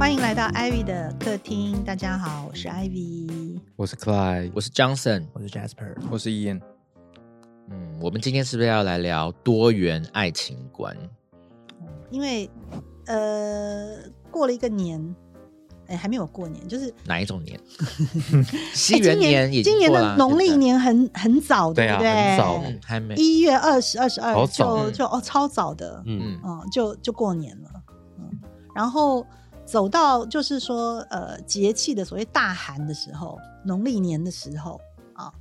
欢迎来到 Ivy 的客厅，大家好，我是 Ivy。我是 Clyde，我是 Johnson，我是 Jasper，我是 Ian。嗯，我们今天是不是要来聊多元爱情观？因为呃，过了一个年，哎，还没有过年，就是哪一种年？西元年已经今年的农历年很很早，对啊不对？很早嗯还没。一月二十、二十二就就哦，超早的，嗯，嗯嗯，就就过年了，嗯，然后走到就是说呃节气的所谓大寒的时候，农历年的时候啊，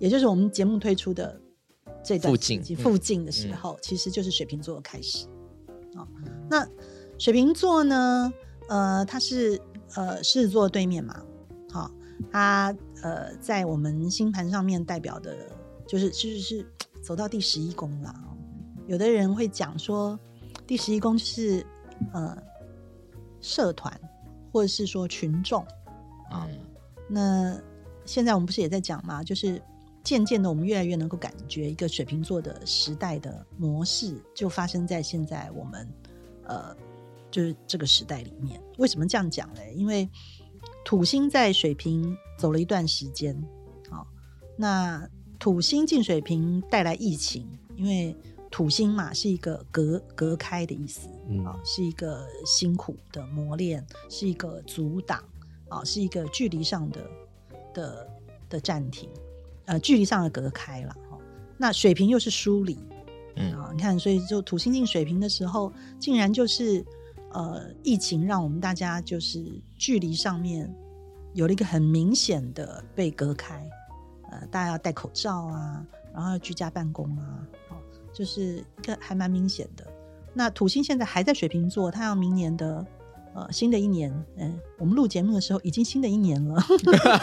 也就是我们节目推出的这段附近嗯时期附近的时候，其实就是水瓶座的开始啊。那水瓶座呢，呃，它是呃狮子座对面嘛，好、它呃在我们星盘上面代表的就是是是走到第十一宫了。哦有的人会讲说，第十一宫就是呃社团或者是说群众。嗯那现在我们不是也在讲吗？就是渐渐的，我们越来越能够感觉一个水瓶座的时代的模式，就发生在现在我们呃，就是这个时代里面。为什么这样讲嘞？因为土星在水瓶走了一段时间，好、那土星进水瓶带来疫情，因为土星嘛是一个隔隔开的意思，嗯啊、是一个辛苦的磨练，是一个阻挡，啊、是一个距离上的的的暂停，呃，距离上的隔开了。哦，那水平又是梳理，嗯啊，你看，所以就土星进水平的时候，竟然就是呃，疫情让我们大家就是距离上面有了一个很明显的被隔开，呃，大家要戴口罩啊，然后要居家办公啊，哦，就是一个还蛮明显的。那土星现在还在水瓶座，它要明年的呃新的一年，嗯、我们录节目的时候已经新的一年了。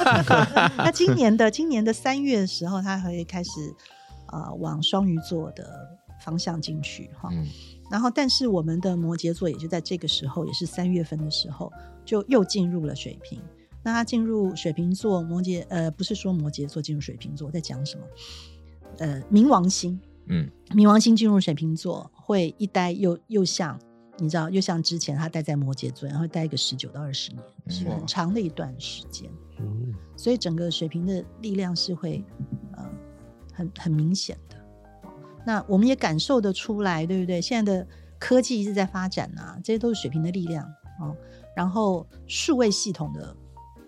那今年的今年的三月的时候，它会开始呃往双鱼座的方向进去哈。嗯然后，但是我们的摩羯座也就在这个时候，也是三月份的时候，就又进入了水瓶。那它进入水瓶座，摩羯呃，不是说摩羯座进入水瓶座，在讲什么？呃，冥王星，嗯冥王星进入水瓶座，会一待又又像你知道，又像之前他待在摩羯座，然后待一个十九到二十年，是很长的一段时间。嗯，所以整个水瓶的力量是会呃很很明显的。那我们也感受得出来，对不对？现在的科技一直在发展啊，这些都是水瓶的力量哦。然后数位系统的，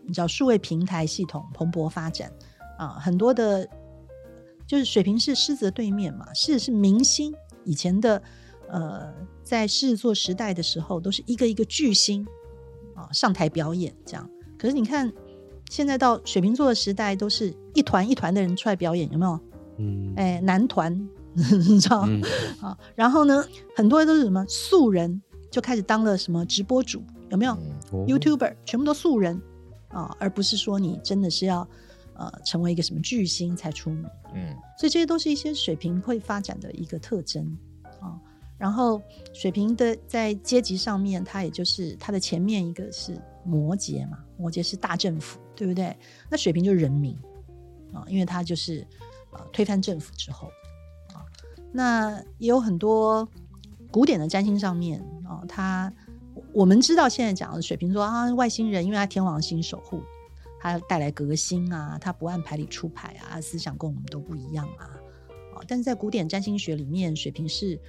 你知道数位平台系统蓬勃发展啊，很多的，就是水平是狮子的对面嘛，狮子是明星，以前的呃，在狮子座时代的时候，都是一个一个巨星啊上台表演这样。可是你看，现在到水瓶座的时代，都是一团一团的人出来表演，有没有？嗯，哎，男团，你知道？嗯啊，然后呢，很多都是什么素人，就开始当了什么直播主，有没有、嗯哦 YouTuber，全部都素人啊，而不是说你真的是要呃成为一个什么巨星才出名。嗯所以这些都是一些水平会发展的一个特征啊。然后水平的在阶级上面，它也就是它的前面一个是摩羯嘛，摩羯是大政府，对不对？那水平就是人民啊，因为它就是呃推翻政府之后啊，那也有很多古典的占星上面啊，它我们知道现在讲的水瓶座啊，外星人，因为他天王星守护。它带来革新啊，它不按牌理出牌啊，思想跟我们都不一样啊，啊，但是在古典占星学里面，水瓶是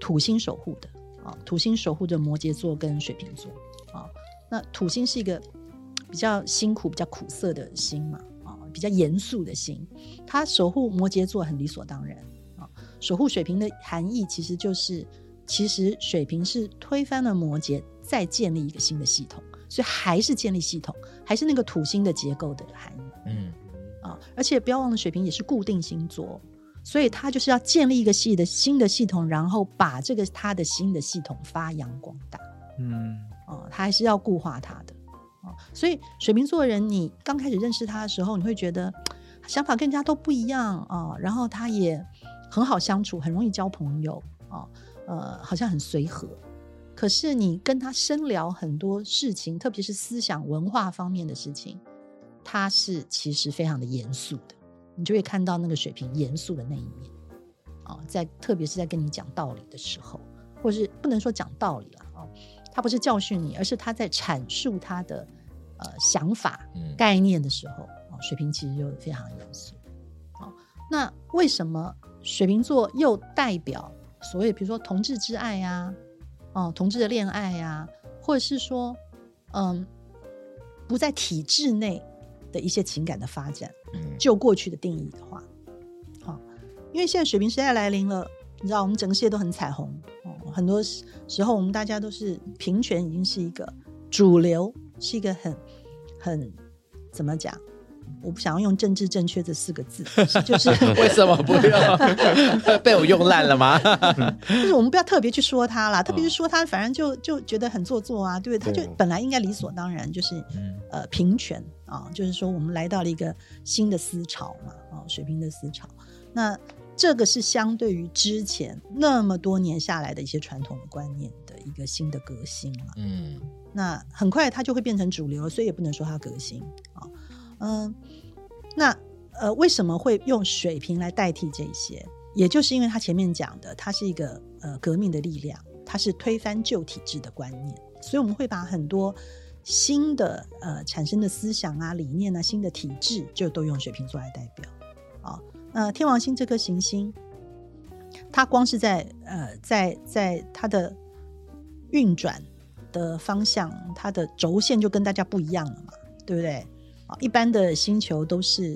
土星守护的啊，土星守护着摩羯座跟水瓶座啊，那土星是一个比较辛苦、比较苦涩的星嘛，啊，比较严肃的星，它守护摩羯座很理所当然啊，守护水瓶的含义其实就是，其实水瓶是推翻了摩羯，再建立一个新的系统。所以还是建立系统，还是那个土星的结构的含义嗯啊！而且不要忘了，水瓶也是固定星座，所以他就是要建立一个系的新的系统，然后把这个他的新的系统发扬光大嗯啊！他还是要固化他的啊！所以水瓶座的人，你刚开始认识他的时候，你会觉得想法跟人家都不一样啊，然后他也很好相处，很容易交朋友啊，呃，好像很随和。可是你跟他深聊很多事情，特别是思想文化方面的事情，他是其实非常的严肃的，你就会看到那个水平严肃的那一面啊，在特别是在跟你讲道理的时候，或是不能说讲道理了啊，他不是教训你，而是他在阐述他的呃想法、嗯概念的时候，哦，水瓶其实就非常严肃。哦，那为什么水瓶座又代表所谓比如说同志之爱呀、哦，同志的恋爱呀、或者是说，嗯，不在体制内的一些情感的发展？嗯就过去的定义的话，好、因为现在水平时代来临了，你知道我们整个世界都很彩虹哦，很多时时候我们大家都是平权已经是一个主流，是一个很很怎么讲？我不想要用政治正确这四个字，就是 为什么不用？被我用烂了吗？就是我们不要特别去说他啦，特别是说他，反正就就觉得很做作啊，对不对？他就本来应该理所当然就是嗯呃平权啊，就是说我们来到了一个新的思潮嘛，啊，水平的思潮。那这个是相对于之前那么多年下来的一些传统的观念的一个新的革新了。嗯那很快它就会变成主流，所以也不能说它革新啊。嗯，那呃，为什么会用水平来代替这些？也就是因为他前面讲的，它是一个呃革命的力量，它是推翻旧体制的观念，所以我们会把很多新的呃产生的思想啊、理念啊、新的体制，就都用水瓶座来代表啊。那天王星这颗行星，它光是在呃在在它的运转的方向，它的轴线就跟大家不一样了嘛，对不对？啊，一般的星球都是，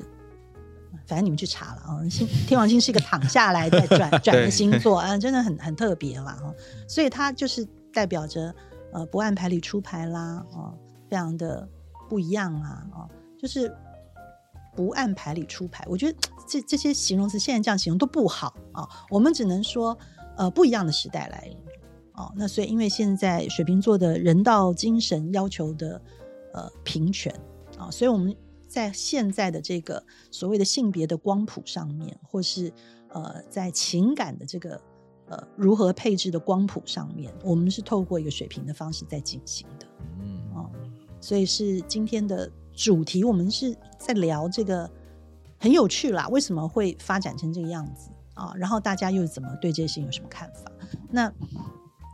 反正你们去查了啊。星天王星是一个躺下来再转 转的星座啊，真的很很特别啦哈。所以它就是代表着呃不按牌理出牌啦，哦，非常的不一样啊，哦，就是不按牌理出牌。我觉得这这些形容词现在这样形容都不好啊，我们只能说呃不一样的时代来临。哦，那所以因为现在水瓶座的人道精神要求的呃平权啊、所以我们在现在的这个所谓的性别的光谱上面，或是呃在情感的这个呃如何配置的光谱上面，我们是透过一个水平的方式在进行的。嗯哦，所以是今天的主题，我们是在聊这个很有趣啦，为什么会发展成这个样子啊？然后大家又怎么对这些事情有什么看法？那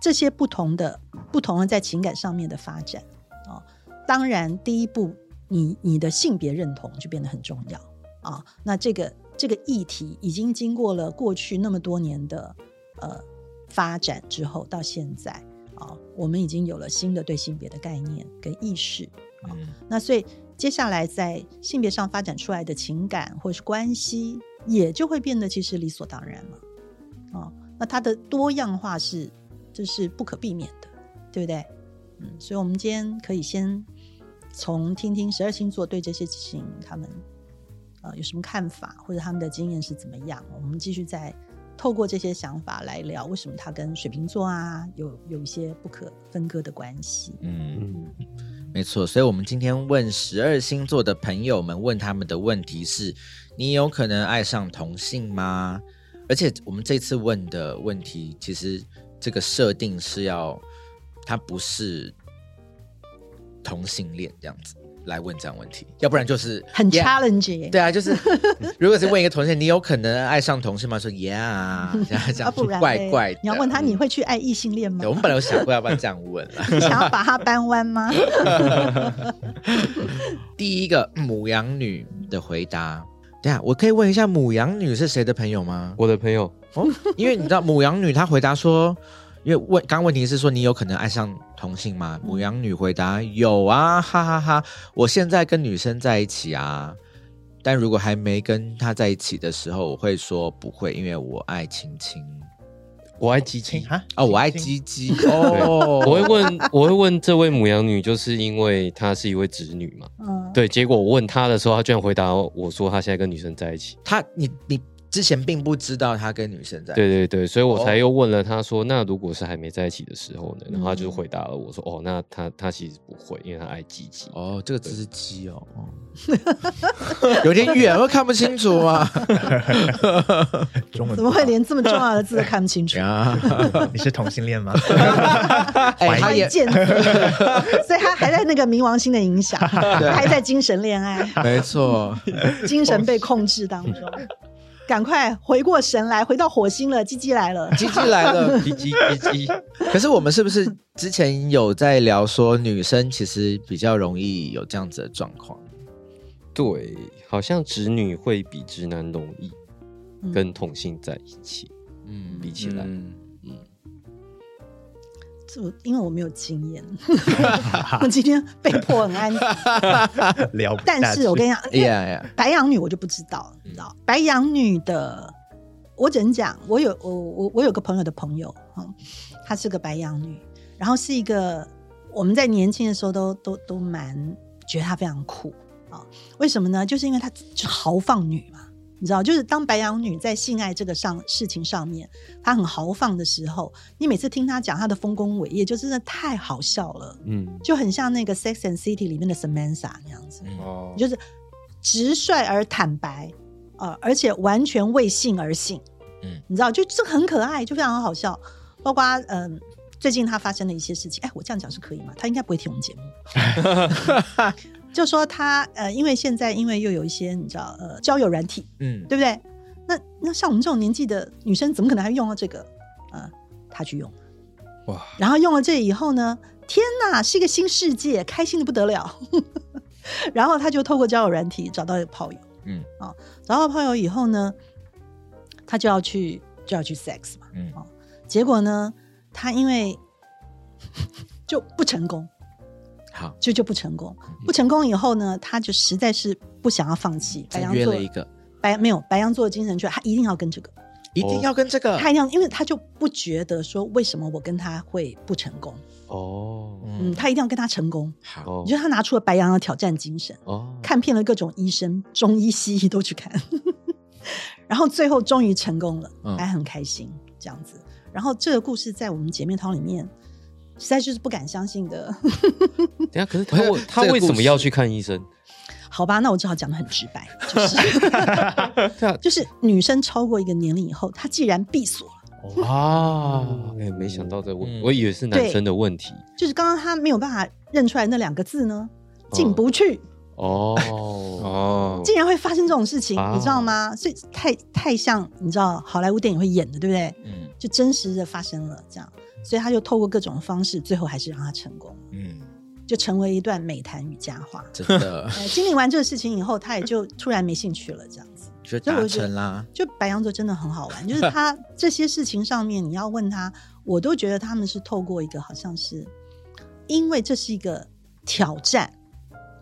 这些不同的、不同的在情感上面的发展啊，当然第一步，你你的性别认同就变得很重要啊。那这个这个议题已经经过了过去那么多年的呃发展之后，到现在啊，我们已经有了新的对性别的概念跟意识。嗯那所以接下来在性别上发展出来的情感或是关系，也就会变得其实理所当然了。啊，那它的多样化是这是不可避免的，对不对？嗯，所以我们今天可以先从听听十二星座对这些事情他们呃有什么看法，或者他们的经验是怎么样。我们继续再透过这些想法来聊，为什么它跟水瓶座啊有有一些不可分割的关系。嗯，嗯，没错。所以，我们今天问十二星座的朋友们，问他们的问题是：你有可能爱上同性吗？而且，我们这次问的问题，其实这个设定是要，它不是同性恋这样子来问这样问题，要不然就是很 challenge，对啊，就是 如果是问一个同性，你有可能爱上同性吗？说 Yeah，这样这啊，样不然怪怪的。你要问他，你会去爱异性恋吗，？我们本来有想过要不要这样问 想要把他扳弯吗？第一个母羊女的回答，等一下我可以问一下母羊女是谁的朋友吗？我的朋友，哦，因为你知道母羊女她回答说，因为问刚刚问题是说你有可能爱上同性吗？母羊女回答有啊，哈哈哈我现在跟女生在一起啊，但如果还没跟她在一起的时候，我会说不会，因为我爱亲亲我爱鸡鸡。亲啊哦，我爱亲鸡鸡哦，我会问，我会问这位母羊女，就是因为她是一位侄女嘛。嗯，对，结果我问她的时候，她居然回答我说她现在跟女生在一起。她你你之前并不知道他跟女生在一起对对对，所以我才哦又问了他说，那如果是还没在一起的时候呢？然后他就嗯回答了我说，哦，那他他其实不会，因为他爱鸡鸡。哦，这个字是鸡哦，哦 有点远，我看不清楚啊。中文怎么会连这么重要的字都看不清楚？你是同性恋吗？哎，他也关键字，所以他还在那个冥王星的影响，他还在精神恋爱，没错，精神被控制当中。赶快回过神来，回到火星了，鸡鸡来了。鸡鸡来了。叽叽叽叽，可是我们是不是之前有在聊说，女生其实比较容易有这样子的状况？对，好像直女会比直男容易嗯跟同性在一起嗯比起来。嗯这我因为我没有经验 我今天被迫很安静。聊不但是我跟你讲，白羊女我就不知道，你知道白羊女的，我只能讲，我有我我我有个朋友的朋友，嗯，她是个白羊女，然后是一个我们在年轻的时候都都都蛮觉得她非常酷啊、为什么呢？就是因为她是豪放女嘛。你知道，就是当白羊女在性爱这个上事情上面，她很豪放的时候，你每次听她讲她的丰功伟业，就真的太好笑了，嗯，就很像那个《Sex and City》里面的 Samantha 那样子。嗯哦，就是直率而坦白，呃，而且完全为性而性。嗯你知道，就这个很可爱，就非常好笑。包括嗯、最近她发生的一些事情，哎，我这样讲是可以吗？她应该不会听我们节目。就说他呃，因为现在因为又有一些你知道呃交友软体，嗯。对不对？那那像我们这种年纪的女生，怎么可能还用到这个？呃，他去用，哇，然后用了这以后呢，天哪，是一个新世界，开心的不得了。然后他就透过交友软体找到一个炮友，嗯。啊，找到炮友以后呢，他就要去就要去 sex 嘛，嗯。哦，结果呢，他因为 就不成功，好，就就不成功，不成功以后呢，他就实在是不想要放弃。白羊座了一个，白没有白羊座的精神就，他一定要跟这个，一定要跟这个他一定要，因为他就不觉得说为什么我跟他会不成功，哦嗯，他一定要跟他成功。好，哦你觉得他拿出了白羊的挑战精神，哦，看遍了各种医生、中医、西医都去看，然后最后终于成功了，嗯还很开心这样子。然后这个故事在我们姐妹淘里面，实在就是不敢相信的。等下，可是他为 他为什么要去看医生？好吧，那我只好讲的很直白，就是 对啊，就是女生超过一个年龄以后，她既然闭锁了，啊，哎，没想到这我我以为是男生的问题。就是刚刚他没有办法认出来那两个字呢，进哦不去，哦哦。哦，竟然会发生这种事情，啊。你知道吗？所以太太像你知道好莱坞电影会演的，对不对？嗯。就真实的发生了这样，所以他就透过各种方式，最后还是让他成功，嗯，就成为一段美谈与佳话。真的。呃，经历完这个事情以后，他也就突然没兴趣了，这样子。就达所以我觉得成啦，就白羊座真的很好玩，就是他这些事情上面，你要问他，我都觉得他们是透过一个好像是，因为这是一个挑战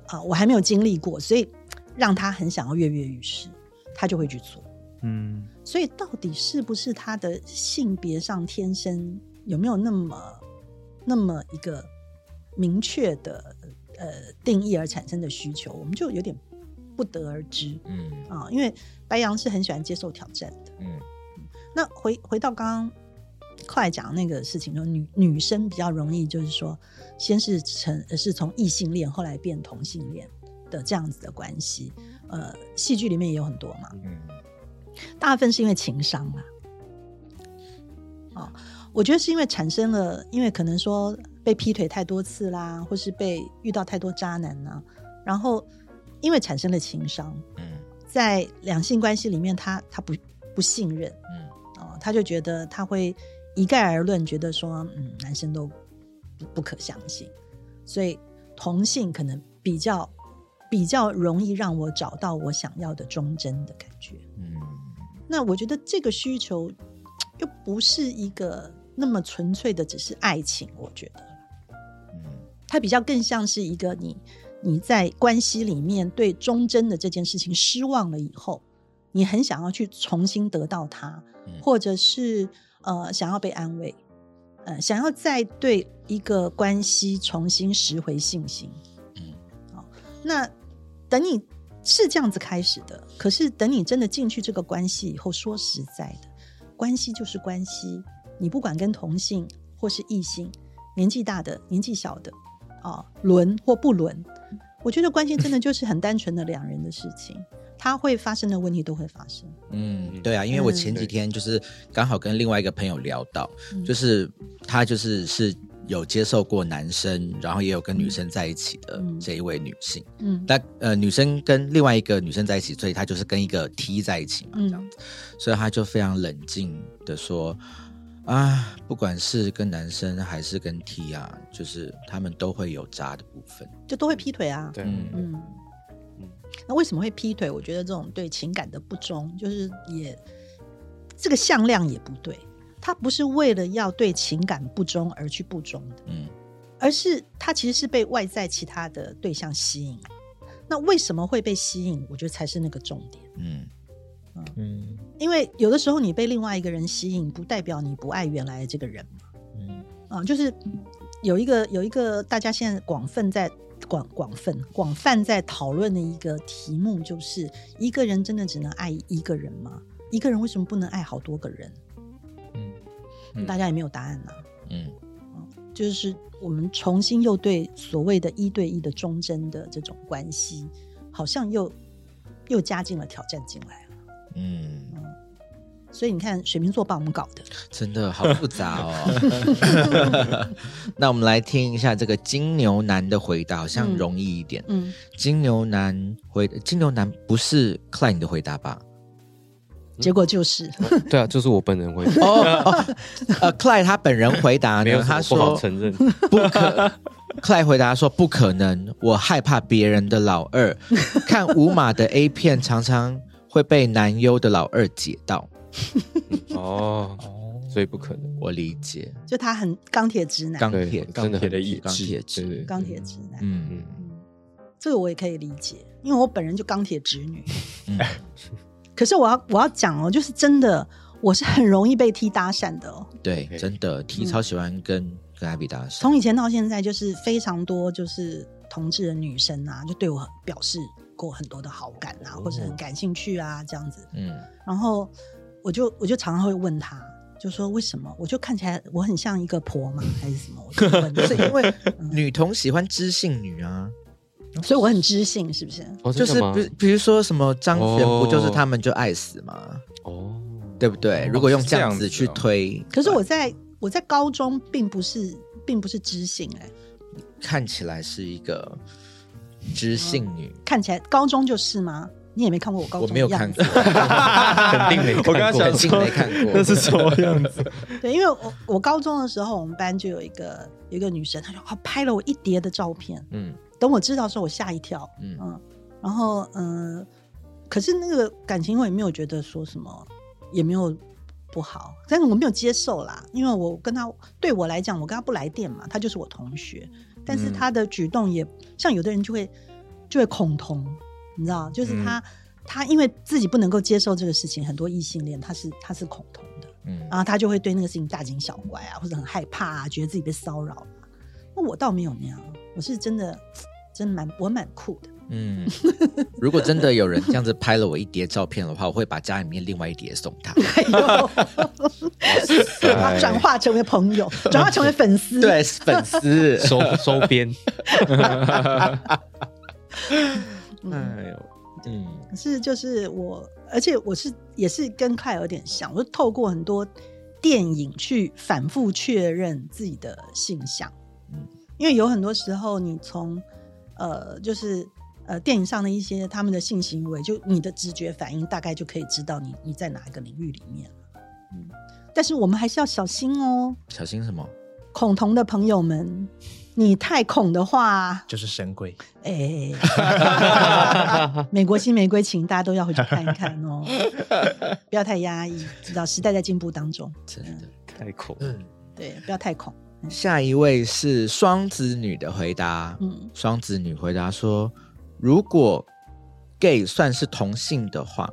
啊、我还没有经历过，所以让他很想要跃跃欲试，他就会去做。嗯，所以到底是不是他的性别上天生有没有那么那么一个明确的呃定义而产生的需求，我们就有点不得而知嗯啊。因为白羊是很喜欢接受挑战的。嗯那回回到刚刚后来讲那个事情，就女女生比较容易，就是说先是成呃是从异性恋，后来变同性恋的这样子的关系。呃，戏剧里面也有很多嘛，嗯大部分是因为情商啦。哦，我觉得是因为产生了，因为可能说被劈腿太多次啦，或是被遇到太多渣男啦，然后因为产生了情商，嗯在两性关系里面他，他不不信任嗯哦，他就觉得他会一概而论，觉得说，嗯，男生都不不可相信，所以同性可能比较比较容易让我找到我想要的忠贞的感觉。嗯。那我觉得这个需求又不是一个那么纯粹的只是爱情，我觉得。嗯。它比较更像是一个你你在关系里面对忠贞的这件事情失望了以后，你很想要去重新得到它，嗯。或者是呃想要被安慰，呃想要再对一个关系重新拾回信心。嗯好，那等你是这样子开始的，可是等你真的进去这个关系以后，说实在的，关系就是关系，你不管跟同性或是异性，年纪大的、年纪小的，啊，轮或不轮，我觉得关系真的就是很单纯的两人的事情，它会发生的问题都会发生。嗯，对啊，因为我前几天就是刚好跟另外一个朋友聊到，就是他就是是有接受过男生，然后也有跟女生在一起的嗯这一位女性。嗯但呃，女生跟另外一个女生在一起，所以她就是跟一个 T 在一起嘛，嗯这样子，所以她就非常冷静的说。啊，不管是跟男生还是跟 T 啊，就是他们都会有渣的部分。就都会劈腿啊。对，嗯，那为什么会劈腿？我觉得这种对情感的不忠，就是也这个向量也不对。他不是为了要对情感不忠而去不忠的，嗯而是他其实是被外在其他的对象吸引。那为什么会被吸引？我觉得才是那个重点。嗯嗯因为有的时候你被另外一个人吸引，不代表你不爱原来的这个人嘛。嗯啊，就是有一个有一个大家现在广泛在广广泛广泛在讨论的一个题目，就是一个人真的只能爱一个人吗？一个人为什么不能爱好多个人？嗯嗯大家也没有答案呐、嗯就是我们重新又对所谓的一对一的忠贞的这种关系，好像又又加进了挑战进来了。嗯，所以你看，水瓶座帮我们搞的，真的好复杂哦。那我们来听一下这个金牛男的回答，好像嗯容易一点。嗯，金牛男回金牛男不是 Klein 的回答吧？结果就是对啊，就是我本人会哦哦，呃，Klein 他本人回答没有呢，他什么不好说承认，不可。Klein 回答说不可能，我害怕别人的老二，看五马的 A 片常常会被男优的老二解到。哦，哦，所以不可能。我理解，就他很钢铁直男，对钢铁钢铁的意志钢铁，直，钢铁直男。嗯嗯，嗯，这个我也可以理解，因为我本人就钢铁直女。嗯 可是我要我要讲哦，就是真的，我是很容易被 T 搭讪的哦。对，真的，T 超喜欢跟跟艾比搭讪。从以前到现在，就是非常多就是同志的女生啊，就对我表示过很多的好感啊，或者很感兴趣啊这样子。嗯然后我就我就常常会问他，就说为什么？我就看起来我很像一个婆嘛？还是什么？我就问就，是因为 嗯女同喜欢知性女啊，所以我很知性，是不是？就是比比如说什么张悬哦不就是他们就爱死吗？哦，对不对？如果用这样子去推，可是我在我在高中并不是并不是知性哎、看起来是一个知性女，看起来高中就是吗？你也没看过我高中我没有的样看子过，肯定没看过。我刚刚想肯定说没看过。那是什么 样子？对，因为我我高中的时候，我们班就有一个有一个女生，她就啊拍了我一叠的照片，嗯。等我知道的时候，我吓一跳，嗯。嗯，然后嗯、呃可是那个感情我也没有觉得说什么，也没有不好，但是我没有接受啦，因为我跟他对我来讲，我跟他不来电嘛，他就是我同学，但是嗯。他的举动也像有的人就会就会恐同，你知道，就是他、他因为自己不能够接受这个事情，很多异性恋他是他是恐同的，嗯然后他就会对那个事情大惊小怪啊，或者很害怕啊，觉得自己被骚扰啊。那我倒没有那样，我是真的真的蛮我蛮酷的。嗯，如果真的有人这样子拍了我一叠照片的话，我会把家里面另外一叠送他。哎呦，转化成为朋友，转化成为粉丝。对，粉丝。收收编，嗯，哎呦，嗯。可是就是我，而且我是也是跟快有点像，我是透过很多电影去反复确认自己的性向。嗯。因为有很多时候你从呃就是呃电影上的一些他们的性行为，就你的直觉反应大概就可以知道你你在哪一个领域里面嗯，但是我们还是要小心哦，小心什么？恐同的朋友们，你太恐的话，就是神龟，哎，美国新玫瑰情大家都要回去看一看哦，不要太压抑，知道时代在进步当中，真的。太恐。嗯对，不要太恐。下一位是双子女的回答。嗯双子女回答说：“如果 gay 算是同性的话，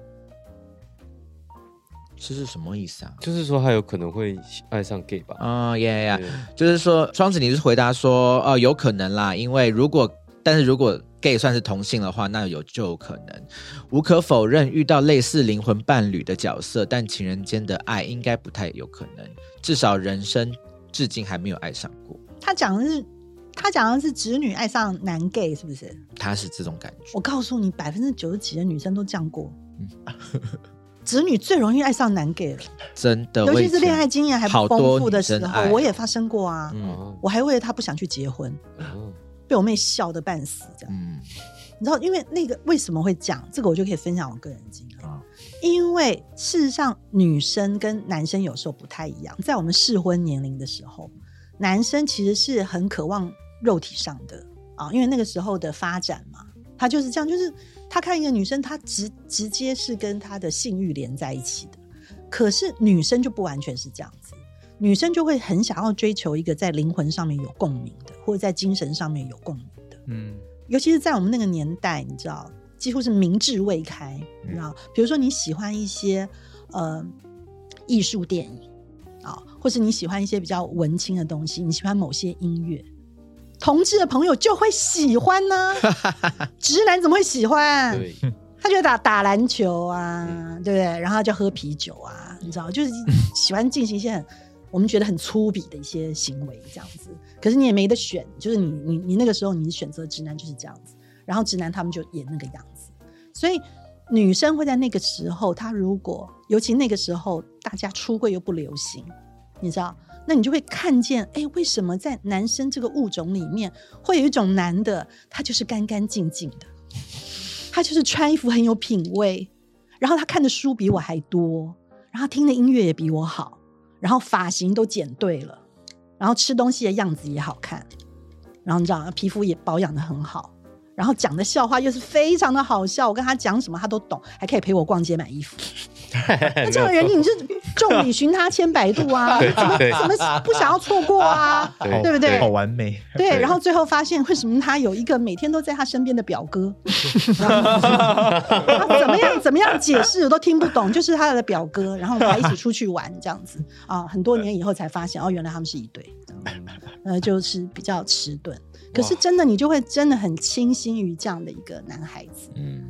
这是什么意思啊？就是说他有可能会爱上 gay 吧？啊呀呀，对就是说双子你是回答说，哦、有可能啦，因为如果但是如果 gay 算是同性的话，那有就有可能。无可否认，遇到类似灵魂伴侣的角色，但情人间的爱应该不太有可能，至少人生至今还没有爱上过。他讲的是他讲的是直女爱上男 gay 是不是？他是这种感觉。我告诉你，百分之九十几的女生都这样过。子女最容易爱上男 gay 了，真的，尤其是恋爱经验还不丰富的时候我也发生过啊。我还为了他不想去结婚，哦被我妹笑得半死，这样。嗯你知道，因为那个为什么会讲这个，我就可以分享我个人经验。啊因为事实上，女生跟男生有时候不太一样，在我们适婚年龄的时候，男生其实是很渴望肉体上的啊，因为那个时候的发展嘛，他就是这样，就是他看一个女生，他直直接是跟他的性欲连在一起的。可是女生就不完全是这样子，女生就会很想要追求一个在灵魂上面有共鸣的，或者在精神上面有共鸣的。嗯尤其是在我们那个年代，你知道，几乎是明智未开，你知道，比如说你喜欢一些呃艺术电影啊、或是你喜欢一些比较文青的东西，你喜欢某些音乐，同志的朋友就会喜欢呢、直男怎么会喜欢？对，他就打打篮球啊，对不对？然后就喝啤酒啊，你知道，就是 喜欢进行一些很我们觉得很粗鄙的一些行为，这样子。可是你也没得选，就是你你你那个时候你选择直男就是这样子，然后直男他们就演那个样子，所以女生会在那个时候，她如果尤其那个时候大家出柜又不流行，你知道，那你就会看见，哎，为什么在男生这个物种里面会有一种男的，他就是干干净净的，他就是穿衣服很有品味，然后他看的书比我还多，然后听的音乐也比我好，然后发型都剪对了，然后吃东西的样子也好看，然后你知道皮肤也保养的很好，然后讲的笑话又是非常的好笑，我跟他讲什么他都懂，还可以陪我逛街买衣服。那这样的人你是众里寻他千百度啊，怎么怎么不想要错过啊？对对不对？好完美。对，然后最后发现为什么他有一个每天都在他身边的表哥，他怎么样怎么样解释我都听不懂，就是他的表哥，然后我们还一起出去玩这样子。啊，很多年以后才发现哦，原来他们是一对，呃，就是比较迟钝。可是真的，你就会真的很倾心于这样的一个男孩子，嗯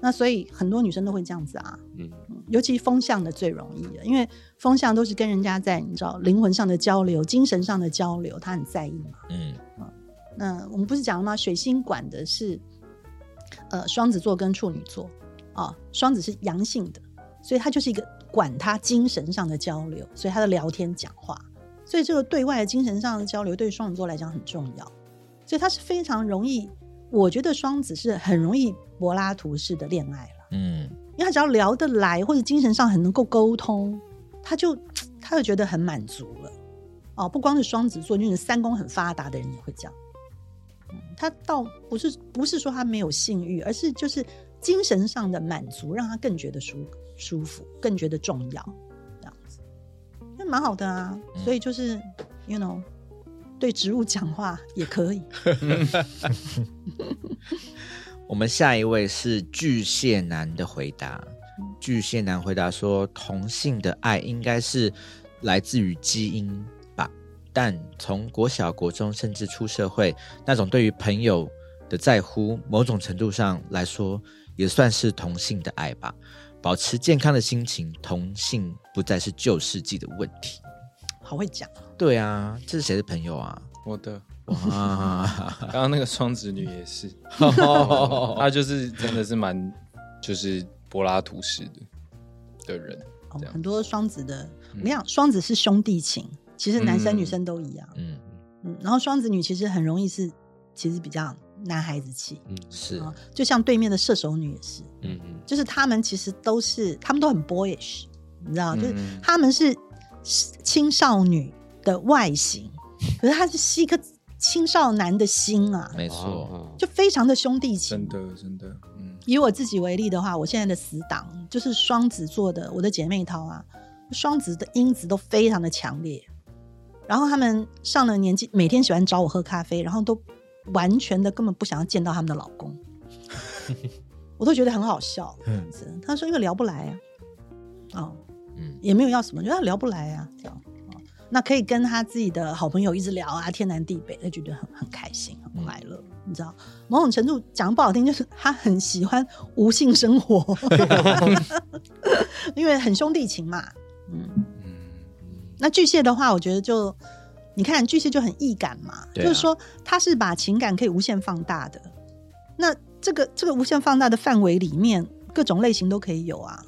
那所以很多女生都会这样子啊，嗯，尤其风向的最容易的，因为风向都是跟人家在你知道灵魂上的交流、精神上的交流，他很在意嘛。嗯。那我们不是讲了吗？水星管的是呃双子座跟处女座啊，双子是阳性的，所以他就是一个管他精神上的交流，所以他的聊天讲话，所以这个对外的精神上的交流对双子座来讲很重要，所以他是非常容易，我觉得双子是很容易柏拉图式的恋爱了。嗯因为他只要聊得来，或者精神上很能够沟通，他就 他就觉得很满足了。哦，不光是双子座，就是三宫很发达的人也会这样。嗯，他倒不是不是说他没有性欲，而是就是精神上的满足，让他更觉得舒舒服，更觉得重要，这样子，那蛮好的啊。所以就是，you know，对植物讲话也可以。我们下一位是巨蟹男的回答。巨蟹男回答说：“同性的爱应该是来自于基因吧，但从国小、国中甚至出社会，那种对于朋友的在乎，某种程度上来说，也算是同性的爱吧。保持健康的心情，同性不再是旧世纪的问题。好会讲啊，对啊，这是谁的朋友啊？我的。哇，刚刚那个双子女也是，她就是真的是蛮就是柏拉图式的的人，这样。哦很多双子的，我跟你讲，双子是兄弟情，其实男生女生都一样。嗯，嗯，然后双子女其实很容易是，其实比较男孩子气。嗯是。啊，就像对面的射手女也是，嗯嗯，就是他们其实都是，他们都很 boyish，你知道，就是嗯。他们是青少女的外形，可是他是是一颗青少男的心啊，没错，哦就非常的兄弟情真。的真的，嗯，以我自己为例的话，我现在的死党就是双子座的，我的姐妹淘啊，双子的因子都非常的强烈。然后他们上了年纪，每天喜欢找我喝咖啡，然后都完全的根本不想要见到他们的老公，我都觉得很好笑。这样子，他说因为聊不来啊，哦，嗯也没有要什么，觉得他聊不来啊，这样。哦那可以跟他自己的好朋友一直聊啊，天南地北，他觉得很很开心，很快乐。你知道，某种程度讲不好听，就是他很喜欢无性生活，因为很兄弟情嘛。嗯，那巨蟹的话，我觉得就你看巨蟹就很易感嘛，啊就是说他是把情感可以无限放大的。那这个这个无限放大的范围里面，各种类型都可以有啊。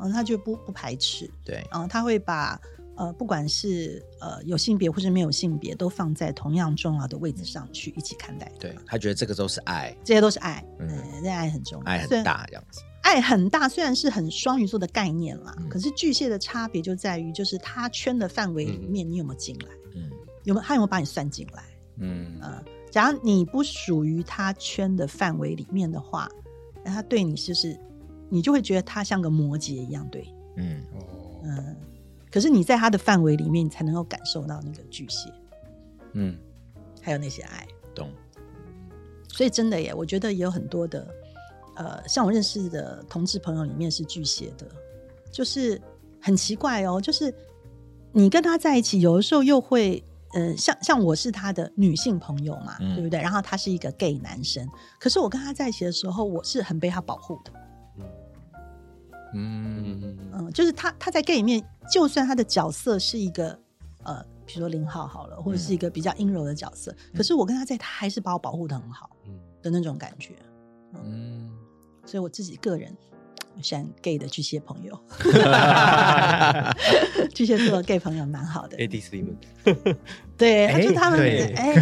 嗯，他就不不排斥，对，嗯，他会把呃不管是呃有性别或是没有性别都放在同样重要的位置上去一起看待，对他觉得这个都是爱，这些都是爱，嗯嗯，这爱很重要，爱很大这样子。爱很大，虽然是很双鱼座的概念啦，嗯可是巨蟹的差别就在于，就是他圈的范围里面，你有没有进来，嗯？有没有他有没有把你算进来？嗯。呃，假如你不属于他圈的范围里面的话，那他对你就是，你就会觉得他像个摩羯一样对你，嗯，哦。嗯。可是你在他的范围里面，你才能够感受到那个巨蟹，嗯还有那些爱。懂。所以真的耶，我觉得也有很多的，呃，像我认识的同志朋友里面是巨蟹的，就是很奇怪哦，就是你跟他在一起，有的时候又会，呃，像像我是他的女性朋友嘛，嗯对不对？然后他是一个 gay 男生，可是我跟他在一起的时候，我是很被他保护的，嗯嗯嗯，就是他他在 gay 里面，就算他的角色是一个呃，比如说林浩好了，或者是一个比较阴柔的角色，可是我跟他在，他还是把我保护的很好嗯的那种感觉。嗯，所以我自己个人我喜欢 gay 的巨蟹朋友，巨蟹座的 gay 朋友蛮好的。，AD Slim，对，他就哎他们对哎，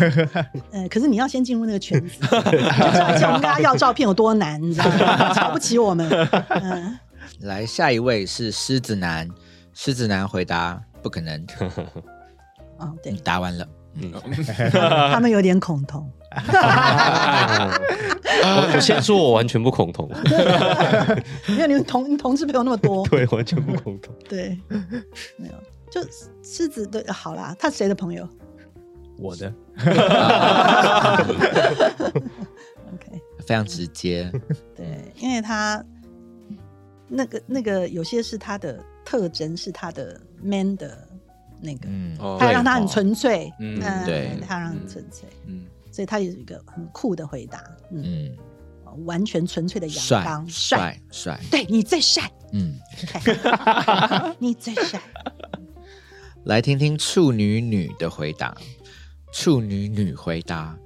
呃，可是你要先进入那个圈子，就而且我们跟他要照片有多难，你知道吗？瞧不起我们。嗯，来，下一位是狮子男，狮子男回答不可能，哦，对。你，答完了。嗯。他们有点恐同。我 我先说，我完全不恐同，因为你们同你同志朋友那么多，对，完全不恐同。对，没有，就狮子对好啦，他谁的朋友？我的？OK，非常直接，对，因为他那个那个有些是他的特征，是他的 man 的那个，嗯，哦他让他很哦纯粹，嗯嗯，对他让他很纯粹，嗯所以他有一个很酷的回答，嗯，嗯，完全纯粹的阳帅刚帅帅，对你最帅，嗯，你最帅，来听听处女女的回答。处女女回答：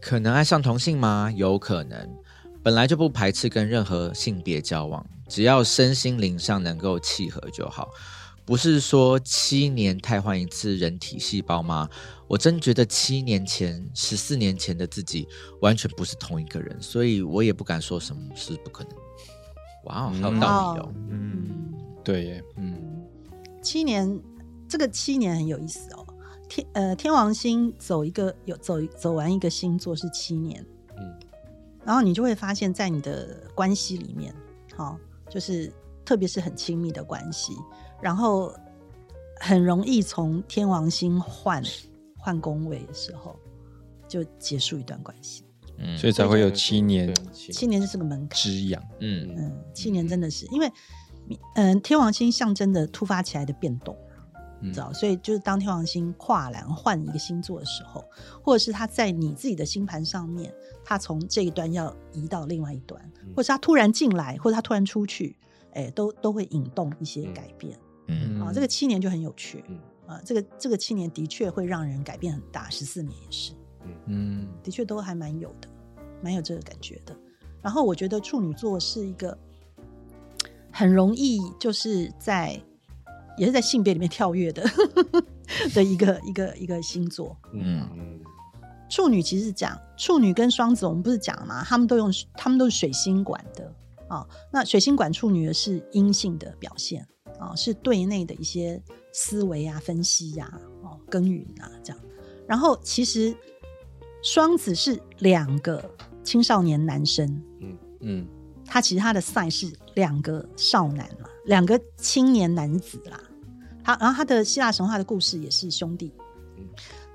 可能爱上同性吗？有可能，本来就不排斥跟任何性别交往，只要身心灵上能够契合就好。不是说七年太换一次人体细胞吗？我真觉得七年前、十四年前的自己完全不是同一个人，所以我也不敢说什么是不可能。哇哦，好有道理哦。嗯，嗯，对耶，嗯七年，这个七年很有意思哦。天呃，天王星走一个有走走完一个星座是七年，嗯然后你就会发现，在你的关系里面，好、就是特别是很亲密的关系，然后很容易从天王星换换宫位的时候，就结束一段关系。嗯。所以才会有七年七七年就是个门槛，之痒，嗯。嗯，七年真的是因为，嗯、天王星象征着突发起来的变动。嗯。知道，所以就是当天王星跨栏换一个星座的时候，或者是他在你自己的星盘上面，他从这一端要移到另外一端，嗯。或者是他突然进来，或者他突然出去，哎，都都会引动一些改变、嗯。啊。这个七年就很有趣。嗯。啊，这个这个七年的确会让人改变很大，十四年也是，嗯。的确都还蛮有的，蛮有这个感觉的。然后我觉得处女座是一个很容易就是在也是在性别里面跳跃的的一个一个一个星座。嗯嗯处女其实是讲处女跟双子，我们不是讲了吗？他们都用他们都是水星管的啊、那水星管处女的是阴性的表现啊、是对内的一些思维啊、分析呀、哦、耕耘啊这样。然后其实双子是两个青少年男生，嗯他其实他的赛是两个少男嘛，两个青年男子啦。他然后他的希腊神话的故事也是兄弟。嗯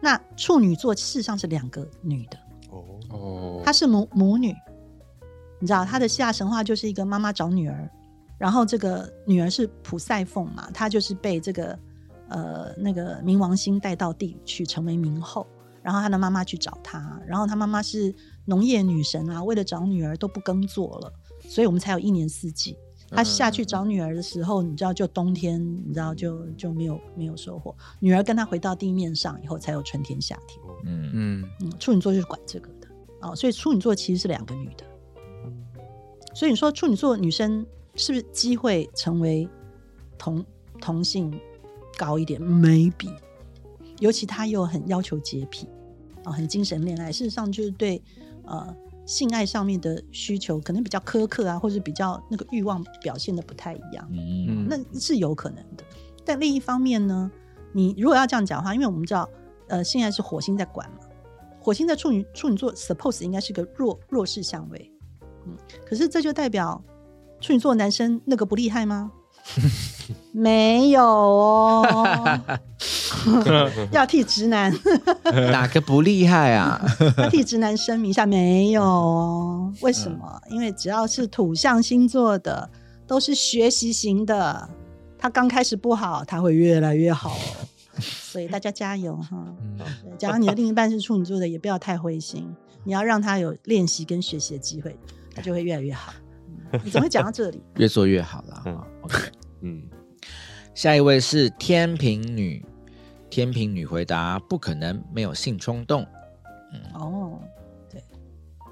那处女座事实上是两个女的，哦哦，她是母母女，你知道她的希腊神话就是一个妈妈找女儿，然后这个女儿是普赛凤嘛，她就是被这个呃那个冥王星带到地狱去成为冥后，然后她的妈妈去找她，然后她妈妈是农业女神啊，为了找女儿都不耕作了，所以我们才有一年四季。她下去找女儿的时候，你知道，就冬天，你知道就就没有没有收获。女儿跟他回到地面上以后，才有春天夏天。嗯嗯嗯，处女座就是管这个的哦，所以处女座其实是两个女的。所以你说处女座女生是不是机会成为同同性高一点？maybe，尤其他又很要求洁癖啊，很精神恋爱，事实上就是对呃性爱上面的需求可能比较苛刻啊，或者比较那个欲望表现的不太一样，嗯嗯那是有可能的。但另一方面呢，你如果要这样讲的话，因为我们知道呃现在是火星在管嘛，火星在处女处女座，suppose 应该是个弱弱势相位，嗯，可是这就代表处女座男生那个不厉害吗？没有哦，要替直男 哪个不厉害啊？要替直男声明一下，没有哦。为什么？因为只要是土象星座的，都是学习型的。他刚开始不好，他会越来越好哦。所以大家加油哈！对假如你的另一半是处女座的，也不要太灰心，你要让他有练习跟学习的机会，他就会越来越好。嗯你怎么会讲到这里？越做越好了。嗯 OK，嗯，下一位是天平女，天平女回答：不可能没有性冲动。嗯哦，对，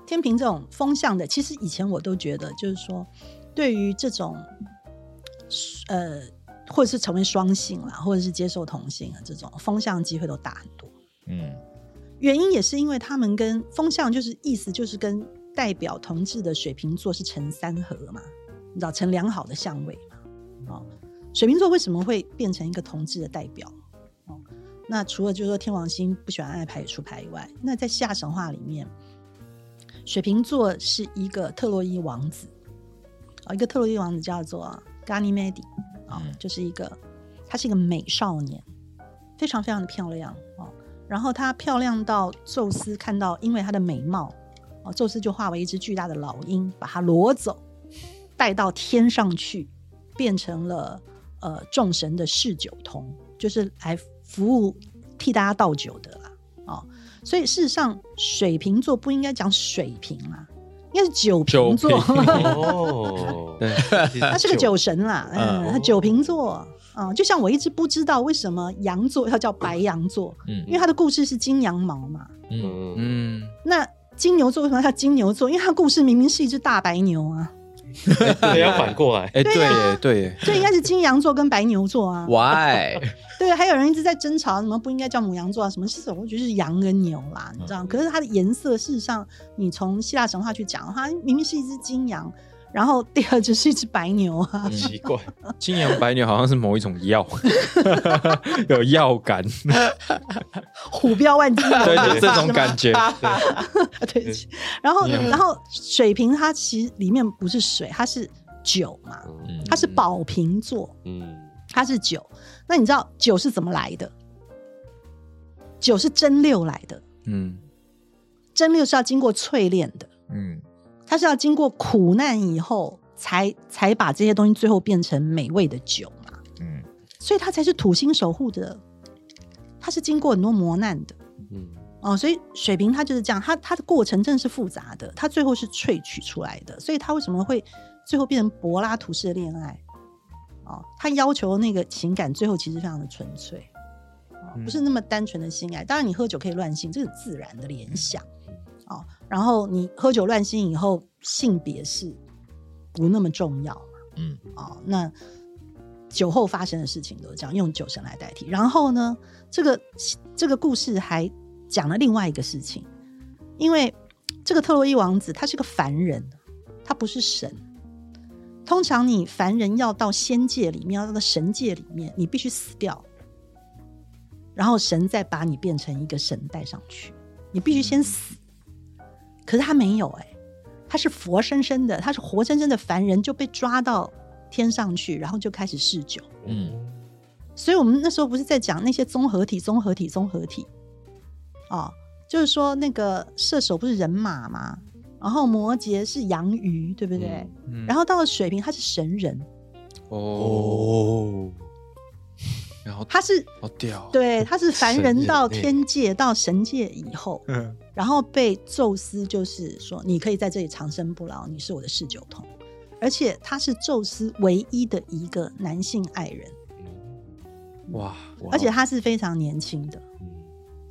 天平这种风向的，其实以前我都觉得，就是说，对于这种，呃，或者是成为双性啦，或者是接受同性啊，这种风向机会都大很多。嗯原因也是因为他们跟风向就是意思就是跟代表同志的水瓶座是成三合嘛，你知道成良好的相位嘛？哦，水瓶座为什么会变成一个同志的代表？哦，那除了就是说天王星不喜欢爱牌出牌以外，那在希腊神话里面，水瓶座是一个特洛伊王子，哦，一个特洛伊王子叫做 Ganymede 啊、嗯就是一个他是一个美少年，非常非常的漂亮哦。然后他漂亮到宙斯看到，因为他的美貌，哦，宙斯就化为一只巨大的老鹰，把他掳走，带到天上去，变成了呃众神的侍酒童，就是来服务替大家倒酒的啦。哦，所以事实上，水瓶座不应该讲水瓶啦，应该是酒瓶座。瓶。哦，对，他是个酒神啦，嗯，他酒瓶座啊、就像我一直不知道为什么羊座要叫白羊座，嗯。因为他的故事是金羊毛嘛。嗯。嗯。嗯，那金牛座为什么叫金牛座？因为他的故事明明是一只大白牛啊，对，要反过来，哎，对耶，对耶，所以应该是金羊座跟白牛座啊。，Why？对，还有人一直在争吵，什么不应该叫母羊座啊？什么是什么？我觉得是羊跟牛啦，你知道？可是它的颜色，事实上，你从希腊神话去讲的话，明明是一只金羊，然后第二只是一只白牛啊。奇怪，青羊白牛好像是某一种药，有药感，虎标万金油，对，就这种感觉，对。然后，然后水瓶它其实里面不是水，它是酒嘛，嗯。它是宝瓶座，嗯，它是酒。那你知道酒是怎么来的？酒是蒸馏来的，嗯，蒸馏是要经过淬炼的，嗯它是要经过苦难以后才才把这些东西最后变成美味的酒嘛，嗯所以它才是土星守护的，它是经过很多磨难的。嗯，哦，所以水瓶它就是这样，它它的过程真的是复杂的，它最后是萃取出来的，所以它为什么会最后变成柏拉图式的恋爱？哦，他要求那个情感最后其实非常的纯粹，哦，不是那么单纯的性爱。当然，你喝酒可以乱性，这是自然的联想，哦，然后你喝酒乱性以后，性别是不那么重要嘛，嗯哦，那酒后发生的事情都是这样，用酒神来代替。然后呢，这个这个故事还讲了另外一个事情，因为这个特洛伊王子他是个凡人，他不是神。通常你凡人要到仙界里面，要到神界里面，你必须死掉，然后神再把你变成一个神带上去，你必须先死。可是他没有哎、他是活生生的，他是活生生的凡人，就被抓到天上去，然后就开始嗜酒。嗯所以我们那时候不是在讲那些综合体、综合体、综合体，哦，就是说那个射手不是人马吗？然后摩羯是羊鱼，对不对？然后到了水瓶，他是神人，哦，然后他是好屌，对，他是凡人到天界、到神界以后，嗯，然后被宙斯就是说，你可以在这里长生不老，你是我的侍酒童，而且他是宙斯唯一的一个男性爱人，哇，而且他是非常年轻的。嗯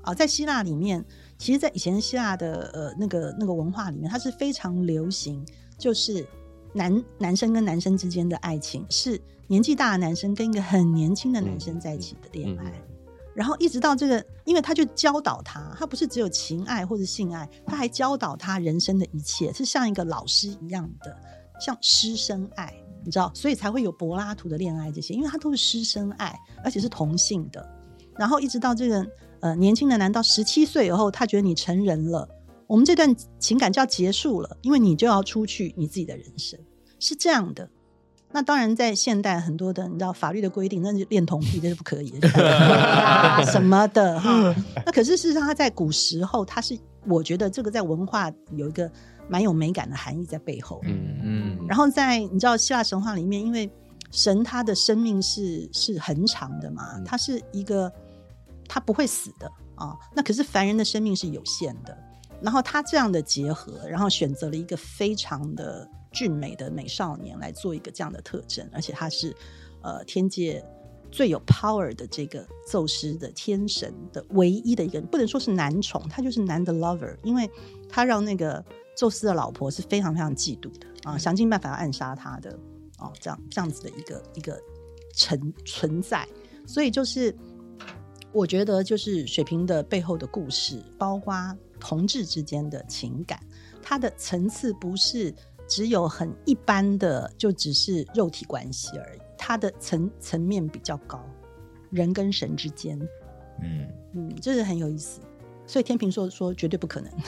哦，在希腊里面，其实，在以前希腊的呃那个那个文化里面，它是非常流行，就是男男生跟男生之间的爱情是年纪大的男生跟一个很年轻的男生在一起的恋爱。嗯然后一直到这个，因为他就教导他，他不是只有情爱或者性爱，他还教导他人生的一切，是像一个老师一样的，像师生爱，你知道，所以才会有柏拉图的恋爱这些，因为他都是师生爱，而且是同性的。然后一直到这个呃年轻的男到十七岁以后，他觉得你成人了，我们这段情感就要结束了，因为你就要出去你自己的人生，是这样的。那当然，在现代很多的你知道法律的规定，那就恋童癖这是不可以的啊 什么的哈。那可是事实上，他在古时候，他是我觉得这个在文化有一个蛮有美感的含义在背后。嗯嗯，然后在你知道希腊神话里面，因为神他的生命是是很长的嘛，他是一个他不会死的啊。那可是凡人的生命是有限的，然后他这样的结合，然后选择了一个非常的俊美的美少年来做一个这样的特征，而且他是呃天界。最有 power 的这个宙斯的天神的唯一的一个人，不能说是男宠，他就是男的 lover，因为他让那个宙斯的老婆是非常非常嫉妒的啊，想尽办法要暗杀他的哦，这样这样子的一个一个存存在，所以就是我觉得就是水瓶的背后的故事，包括同志之间的情感，它的层次不是只有很一般的，就只是肉体关系而已，它的层层面比较高，人跟神之间，嗯，嗯，这是很有意思。所以天平说说绝对不可能，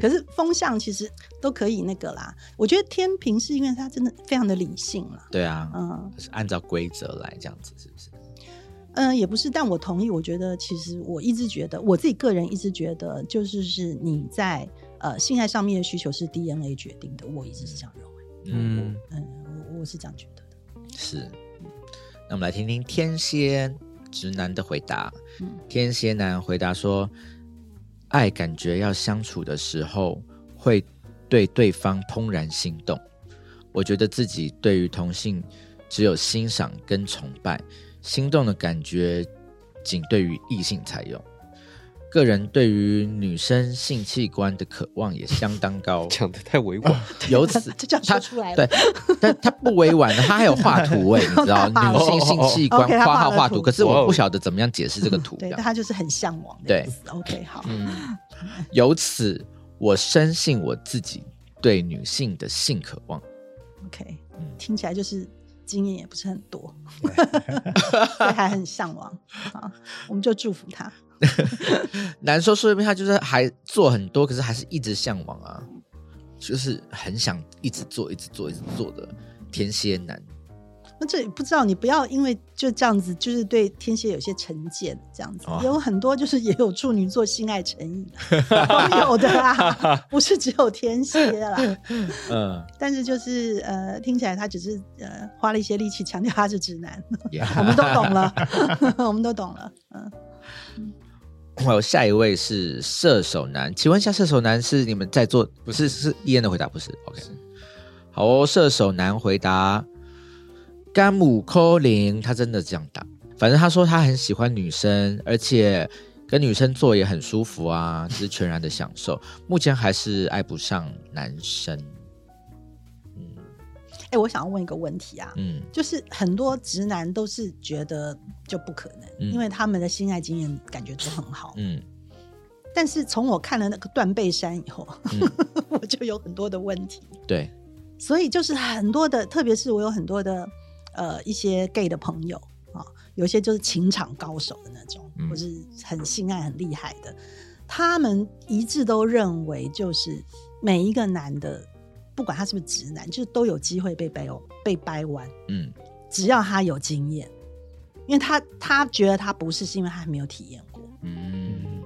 可是风向其实都可以那个啦。我觉得天平是因为他真的非常的理性啦，对啊，嗯是按照规则来这样子，是不是？嗯、也不是，但我同意。我觉得其实我一直觉得，我自己个人一直觉得，就是是你在呃性爱上面的需求是 DNA 决定的，我一直是这样认为。嗯，嗯，我我是这样觉得的。是。那我们来听听天蝎直男的回答。嗯天蝎男回答说：“爱感觉要相处的时候，会对对方怦然心动。我觉得自己对于同性只有欣赏跟崇拜，心动的感觉仅对于异性才有。个人对于女生性器官的渴望也相当高，讲的太委婉，由此就这样说出来了。对，但他不委婉的，他还有画图哎、你知道，女性性器官画了括号画图，可是我不晓得怎么样解释这个图。对，但他就是很向往的对意思。OK，好，嗯，由此我深信我自己对女性的性渴望。OK，嗯听起来就是经验也不是很多，所以还很向往。好，我们就祝福他。难说，说不定他就是还做很多，可是还是一直向往啊，就是很想一直做、一直做、一直做的天蝎男。那这不知道，你不要因为就这样子，就是对天蝎有些成见，这样子、哦。有很多就是也有处女座性爱成瘾，都有的啦，不是只有天蝎啦。嗯，但是就是呃，听起来他只是呃花了一些力气强调他是直男，我们都懂了，我们都懂了。嗯，还有下一位是射手男，请问一下，射手男是你们在做？不是，是伊恩的回答，不是？OK，好哦，射手男回答甘姆科林，他真的这样打。反正他说他很喜欢女生，而且跟女生做也很舒服啊，这是全然的享受。目前还是爱不上男生。哎、我想要问一个问题啊，嗯。就是很多直男都是觉得就不可能，嗯。因为他们的性爱经验感觉都很好。嗯。但是从我看了那个断背山以后，嗯，我就有很多的问题。对，所以就是很多的，特别是我有很多的呃一些 gay 的朋友啊，有些就是情场高手的那种，嗯。或是很性爱很厉害的，他们一致都认为，就是每一个男的，不管他是不是直男，就是都有机会被掰哦被掰弯，嗯只要他有经验，因为他他觉得他不是，是因为他还没有体验过。嗯，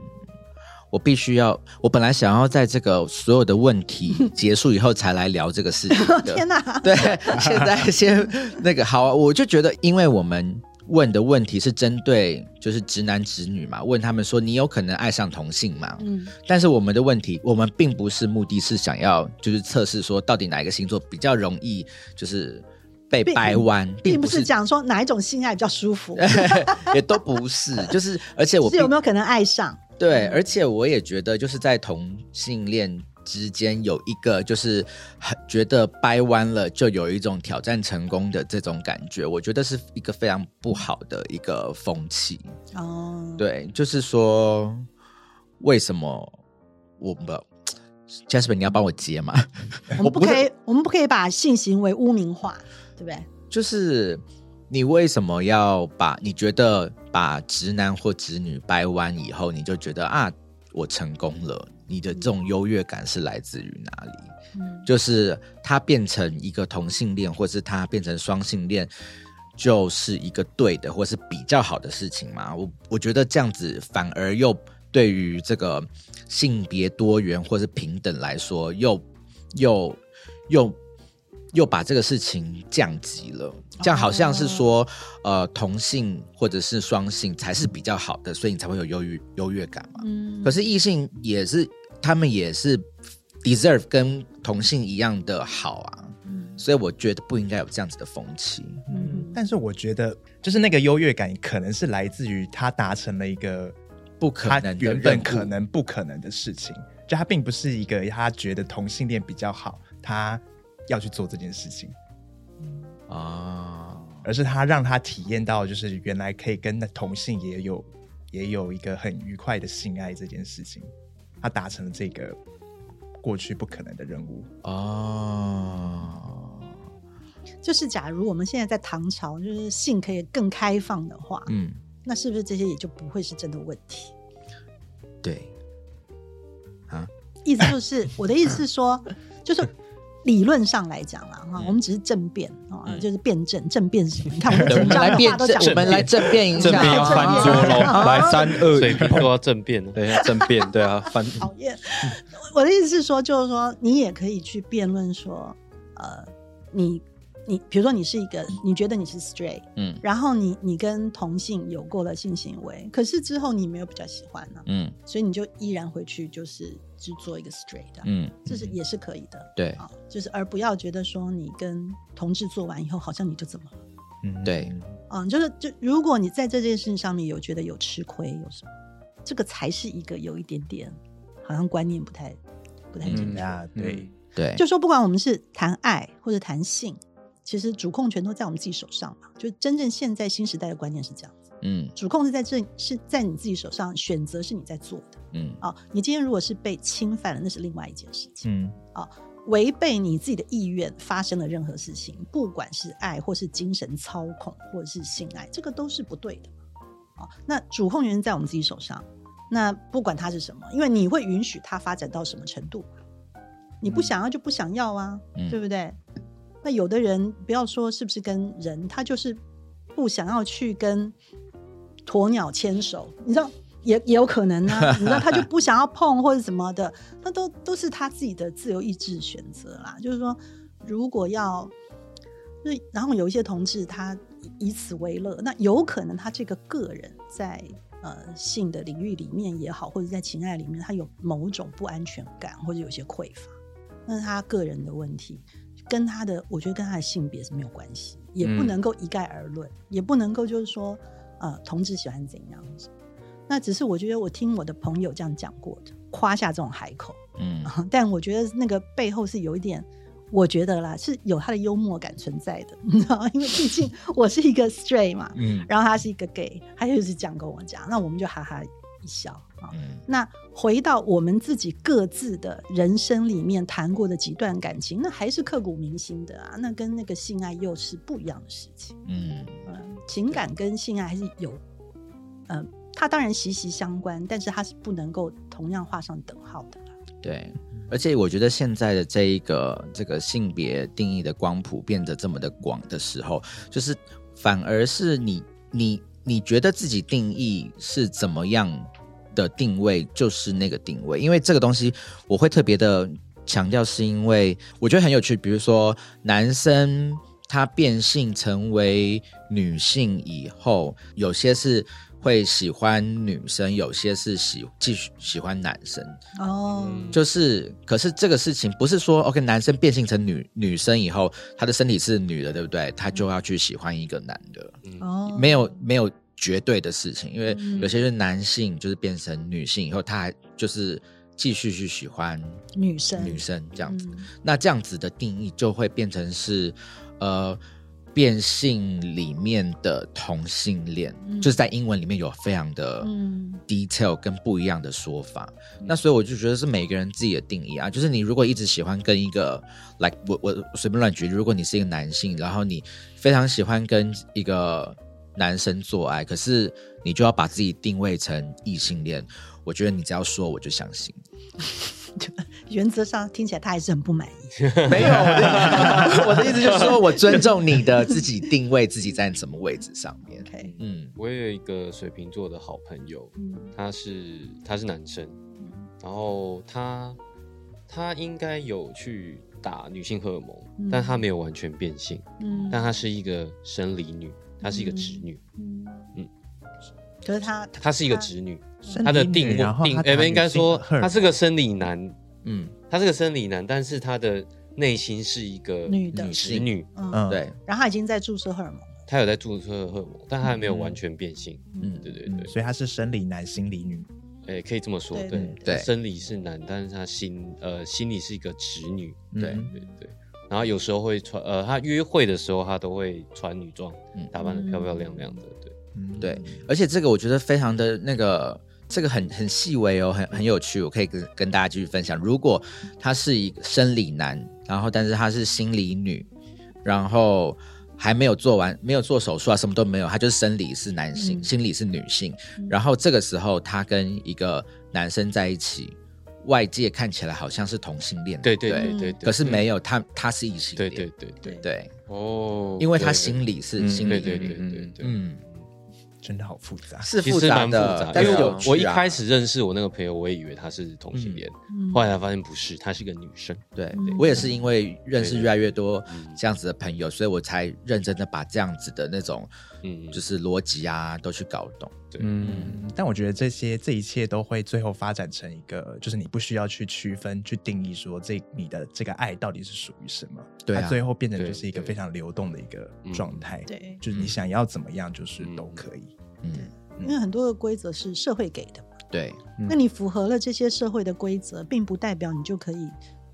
我必须要，我本来想要在这个所有的问题 结束以后才来聊这个事情的。天哪！对，现在先那个好啊，我就觉得，因为我们问的问题是针对就是直男直女嘛，问他们说你有可能爱上同性吗？嗯，但是我们的问题，我们并不是目的是想要就是测试说到底哪一个星座比较容易就是被掰弯，并不不是讲说哪一种性爱比较舒服，也都不是，就是而且我是有并没有可能爱上？对，而且我也觉得，就是在同性恋之间有一个就是很觉得掰弯了，就有一种挑战成功的这种感觉，我觉得是一个非常不好的一个风气。哦，对，就是说为什么我不 Jasper，你要帮我接吗？我们不可以，我们不可以把性行为污名化，对不对？就是你为什么要把你觉得把直男或直女掰弯以后，你就觉得啊，我成功了？你的这种优越感是来自于哪里？嗯，就是他变成一个同性恋，或是他变成双性恋，就是一个对的，或是比较好的事情吗？我我觉得这样子反而又对于这个性别多元或是平等来说，又又又又把这个事情降级了。这样好像是说，呃，同性或者是双性才是比较好的，所以你才会有优越优越感嘛。嗯可是异性也是，他们也是 deserve 跟同性一样的好啊，嗯。所以我觉得不应该有这样子的风气。嗯。但是我觉得，就是那个优越感，可能是来自于他达成了一个不可他能原本可能不可能的事情，就他并不是一个他觉得同性恋比较好，他要去做这件事情，啊，而是他让他体验到，就是原来可以跟那同性也有也有一个很愉快的性爱这件事情，他达成了这个过去不可能的任务。哦，就是假如我们现在在唐朝，就是性可以更开放的话，嗯，那是不是这些也就不会是真的问题？对，啊，意思就是，我的意思是说，就是理论上来讲啦，哈，我们只是政辩啊，嗯。就是辩证，政辩是什么？你 看我们的们来辩证，话都讲我们来。政辩一下。正面要翻桌喽，啊 来三二。一，水平都要正变了。对，要正辩，对啊，翻。讨厌。我的意思是说，就是说，你也可以去辩论说，呃，你你，比如说你是一个，你觉得你是 straight，嗯。然后你你跟同性有过了性行为，可是之后你没有比较喜欢呢、嗯。所以你就依然回去就是只做一个 straight 的、嗯，这是也是可以的。对啊，就是而不要觉得说你跟同志做完以后，好像你就怎么了。嗯，对，嗯，就是就如果你在这件事情上面有觉得有吃亏，有什么，这个才是一个有一点点好像观念不太不太正确。啊，对，对，就说不管我们是谈爱或者谈性，其实主控权都在我们自己手上嘛。就真正现在新时代的观念是这样子，嗯主控是在这是在你自己手上，选择是你在做的嗯啊、你今天如果是被侵犯了，那是另外一件事情。嗯违背你自己的意愿发生了任何事情，不管是爱或是精神操控或者是性爱，这个都是不对的嘛。啊，那主控权在我们自己手上，那不管它是什么，因为你会允许它发展到什么程度，你不想要就不想要啊，嗯对不对？那有的人不要说是不是跟人，他就是不想要去跟鸵鸟牵手，你知道也也有可能啊，你知道他就不想要碰或者什么的，那都都是他自己的自由意志选择啦。就是说，如果要，就然后有一些同志他以以此为乐，那有可能他这个个人在呃性的领域里面也好，或者在情爱里面，他有某种不安全感或者有些匮乏，那是他个人的问题，跟他的我觉得跟他的性别是没有关系，也不嗯能够一概而论，也不能够就是说呃同志喜欢怎样子。那只是我觉得我听我的朋友这样讲过的，夸下这种海口，嗯 但我觉得那个背后是有一点，我觉得啦是有他的幽默感存在的，你知道？因为毕竟我是一个 straight 嘛，嗯然后他是一个 gay，他就是这样跟我讲，那我们就哈哈一笑啊。嗯那回到我们自己各自的人生里面谈过的几段感情，那还是刻骨铭心的啊，那跟那个性爱又是不一样的事情。嗯嗯，情感跟性爱还是有，嗯、它当然息息相关，但是它是不能够同样画上等号的。对，而且我觉得现在的这一个这个性别定义的光谱变得这么的广的时候，就是反而是你你你觉得自己定义是怎么样的定位，就是那个定位。因为这个东西我会特别的强调，是因为我觉得很有趣。比如说男生他变性成为女性以后，有些是。会喜欢女生，有些是喜继续喜欢男生，哦，嗯。就是，可是这个事情不是说，OK，男生变性成女女生以后，他的身体是女的，对不对？他就要去喜欢一个男的，哦，没有没有绝对的事情，因为嗯。有些是男性就是变成女性以后，他还就是继续去喜欢女生。女生这样子。嗯那这样子的定义就会变成是，呃，变性里面的同性恋，嗯就是在英文里面有非常的嗯 detail 跟不一样的说法。那所以我就觉得是每个人自己的定义啊，就是你如果一直喜欢跟一个，like 我我随便乱举例，如果你是一个男性，然后你非常喜欢跟一个男生做爱，可是你就要把自己定位成异性恋，我觉得你只要说我就相信。原则上听起来他还是很不满意。没有，我的 我的意思就是说我尊重你的自己定位自己在什么位置上面。OK，嗯。我也有一个水瓶座的好朋友，嗯。他是他是男生，然后他他应该有去打女性荷尔蒙，嗯。但他没有完全变性，嗯。但他是一个生理女，她是一个直女，嗯。嗯。可是他他是一个直女，生她的定定，他哎，应该说荷尔蒙。她是个生理男，嗯，她是个生理男，但是他的内心是一个女的。直女，嗯，嗯，对，然后他已经在注射荷尔蒙了。她有在注射荷尔蒙，但他还没有完全变性，嗯。嗯，对对对，所以他是生理男，心理女。哎，可以这么说，对对对。对。生理是男，但是他心呃心里是一个直女，对嗯。对对，然后有时候会穿，呃，他约会的时候他都会穿女装，嗯。打扮的漂漂亮亮的，对，嗯。对，而且这个我觉得非常的那个，这个很很细微哦，很很有趣，我可以跟跟大家继续分享。如果他是一个生理男，然后但是他是心理女，然后还没有做完，没有做手术啊，什么都没有，他就是生理是男性，嗯。心理是女性，嗯。然后这个时候他跟一个男生在一起，外界看起来好像是同性恋，对对对可是没有，他他是异性对恋，对对对，对，哦，因为他心理是嗯心理女，对对对对。对，嗯，真的好复杂。是其实复杂的，蛮复杂，因为我但是有啊。我一开始认识我那个朋友，我也以为他是同性恋，嗯。后来才发现不是，她是个女生。对嗯我也是因为认识越来越多嗯这样子的朋友，所以我才认真的把这样子的那种嗯，就是逻辑啊都去搞懂。对，嗯，但我觉得这些这一切都会最后发展成一个，就是你不需要去区分、去定义说这你的这个爱到底是属于什么，对啊。它最后变成就是一个非常流动的一个状态，对。就是你想要怎么样，就是嗯。都可以。嗯，因为很多的规则是社会给的嘛，对，那你符合了这些社会的规则，并不代表你就可以